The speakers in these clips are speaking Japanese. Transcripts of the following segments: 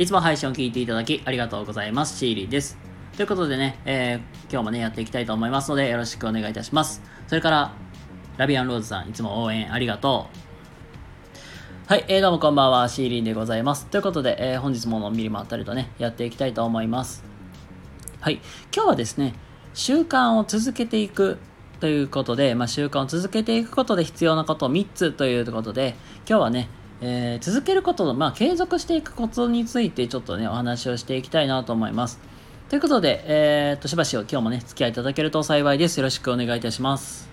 いつも配信を聞いていただきありがとうございます。シーリーです。ということでね、えー、今日もね、やっていきたいと思いますので、よろしくお願いいたします。それから、ラビアンローズさん、いつも応援ありがとう。はい、えー、どうもこんばんは、シーリーでございます。ということで、えー、本日ものんびりまったりとね、やっていきたいと思います。はい、今日はですね、習慣を続けていくということで、まあ、習慣を続けていくことで必要なことを3つということで、今日はね、えー、続けることの、まあ、継続していくコツについてちょっとね、お話をしていきたいなと思います。ということで、えー、っと、しばしを今日もね、付き合いいただけると幸いです。よろしくお願いいたします。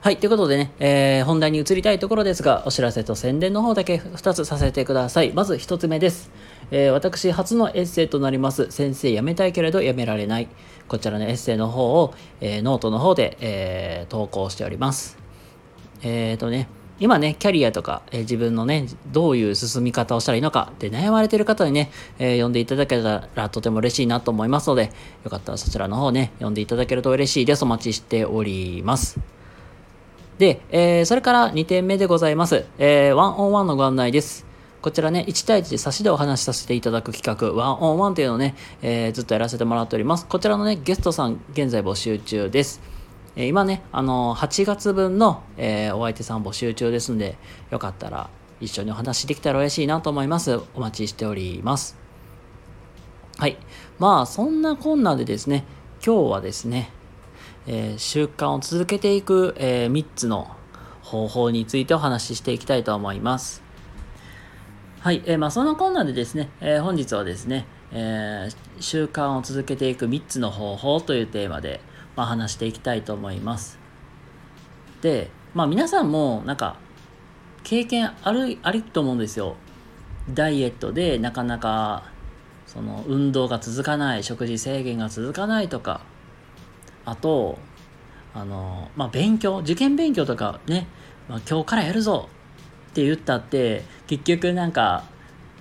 はい。ということでね、えー、本題に移りたいところですが、お知らせと宣伝の方だけ2つさせてください。まず1つ目です。えー、私初のエッセイとなります、先生辞めたいけれど辞められない。こちらのエッセイの方を、えー、ノートの方で、え、投稿しております。えっ、とね、今ね、キャリアとか、えー、自分のね、どういう進み方をしたらいいのかって悩まれてる方にね、えー、読んでいただけたらとても嬉しいなと思いますので、よかったらそちらの方ね、読んでいただけると嬉しいです。お待ちしております。で、えー、それから2点目でございます。えー、 one on one のご案内です。こちらね、1対1で差しでお話しさせていただく企画、 one on one というのをね、えー、ずっとやらせてもらっております。こちらのね、ゲストさん、現在募集中です。え今ね、あの8月分の、え、お相手さん募集中ですので、よかったら一緒にお話できたら嬉しいなと思います。お待ちしております。はい。まあ、そんなこんなでですね、今日はですね、えー、習慣を続けていく、えー、3つの方法についてお話ししていきたいと思います。はい。えー、まあ、そのこんなでですね、え本日はですね、え習慣を続けていく3つの方法というテーマで、まあ、話していきたいと思います。で、まあ皆さんもなんか経験ある、ありと思うんですよ。ダイエットでなかなかその運動が続かない、食事制限が続かないとか、あと、あの、まあ勉強、受験勉強とかね、まあ、今日からやるぞって言ったって、結局なんか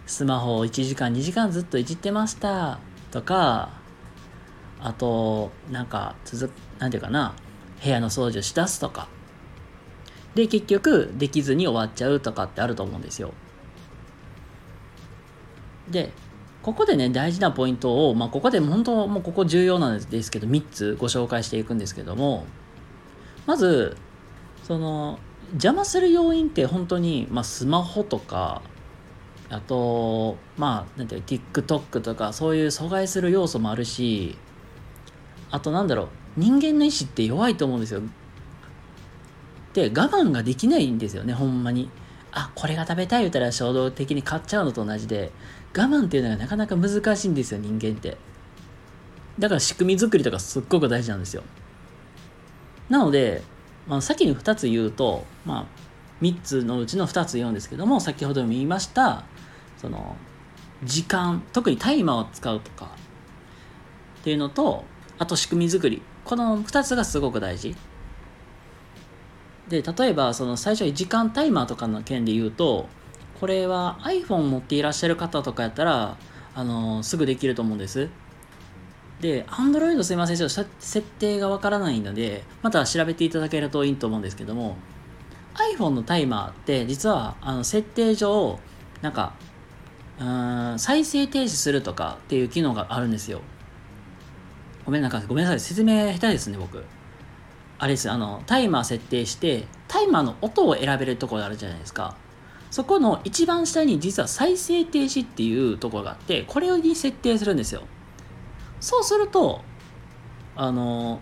スマホを1時間2時間ずっといじってましたとかあと、なんか、続なんていうかな、部屋の掃除をしだすとか。で、結局、できずに終わっちゃうとかってあると思うんですよ。で、ここでね、大事なポイントを、まあ、ここで本当、もうここ重要なんですけど、3つご紹介していくんですけども、まず、その、邪魔する要因って本当に、まあ、スマホとか、あと、まあ、なんていう TikTok とか、そういう阻害する要素もあるし、あとなんだろう人間の意志って弱いと思うんですよ。で我慢ができないんですよねほんまに。あこれが食べたい言ったら衝動的に買っちゃうのと同じで。我慢っていうのがなかなか難しいんですよ人間って。だから仕組み作りとかすっごく大事なんですよ。なので、まあ、先に2つ言うと、まあ、3つのうちの2つ言うんですけども先ほども言いましたその時間特にタイマーを使うとかっていうのとあと仕組み作り。この2つがすごく大事。で例えばその最初に時間タイマーとかの件で言うとこれは iPhone 持っていらっしゃる方とかやったらあのすぐできると思うんです。で Android すいませんちょっと設定がわからないのでまた調べていただけるといいと思うんですけども iPhone のタイマーって実はあの設定上なんかうん再生停止するとかっていう機能があるんですよ。ごめんなさい、ごめんなさい、説明下手ですね、僕。あれです、あの、タイマー設定して、タイマーの音を選べるところあるじゃないですか。そこの一番下に実は再生停止っていうところがあって、これに設定するんですよ。そうすると、あの、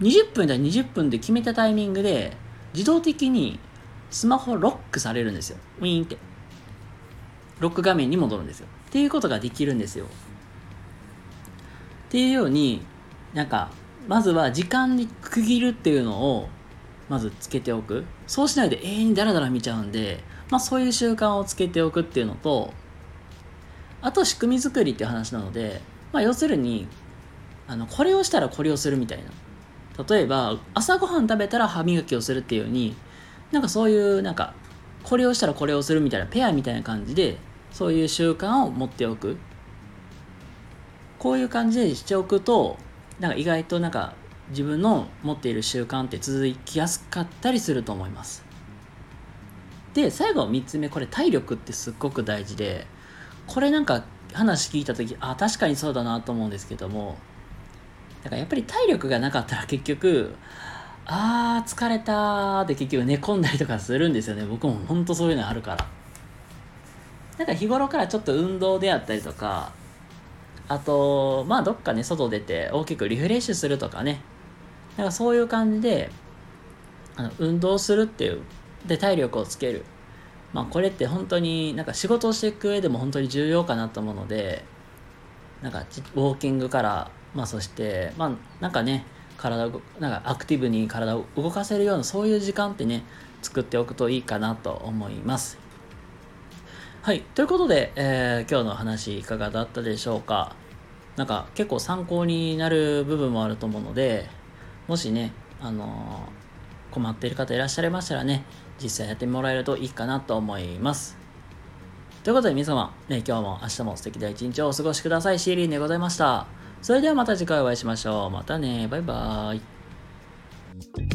20分だ20分で決めたタイミングで、自動的にスマホロックされるんですよ。ウィーンって。ロック画面に戻るんですよ。っていうことができるんですよ。っていうように、なんかまずは時間に区切るっていうのをまずつけておく。そうしないで永遠にダラダラ見ちゃうんで、まあ、そういう習慣をつけておくっていうのとあと仕組み作りっていう話なので、まあ、要するにあのこれをしたらこれをするみたいな。例えば朝ごはん食べたら歯磨きをするっていうようになんかそういうなんかこれをしたらこれをするみたいなペアみたいな感じでそういう習慣を持っておく。こういう感じでしておくとなんか意外となんか自分の持っている習慣って続きやすかったりすると思います。で最後3つ目これ体力ってすっごく大事でこれなんか話聞いた時あ確かにそうだなと思うんですけどもだからやっぱり体力がなかったら結局あー疲れたで結局寝込んだりとかするんですよね。僕も本当そういうのあるから。なんか日頃からちょっと運動であったりとかあとまあどっかね外出て大きくリフレッシュするとかね。なんかそういう感じであの運動するっていうで体力をつける。まあこれって本当になんか仕事をしていく上でも本当に重要かなと思うのでなんかウォーキングからまあそしてまあなんかね体をなんかアクティブに体を動かせるようなそういう時間ってね作っておくといいかなと思います。はいということで、えー、今日の話いかがだったでしょうか？なんか結構参考になる部分もあると思うのでもしねあのー、困っている方いらっしゃいましたらね実際やってもらえるといいかなと思いますということで皆様、ね、今日も明日も素敵な一日をお過ごしください。シーリーでございました。それではまた次回お会いしましょう。またね。バイバーイ。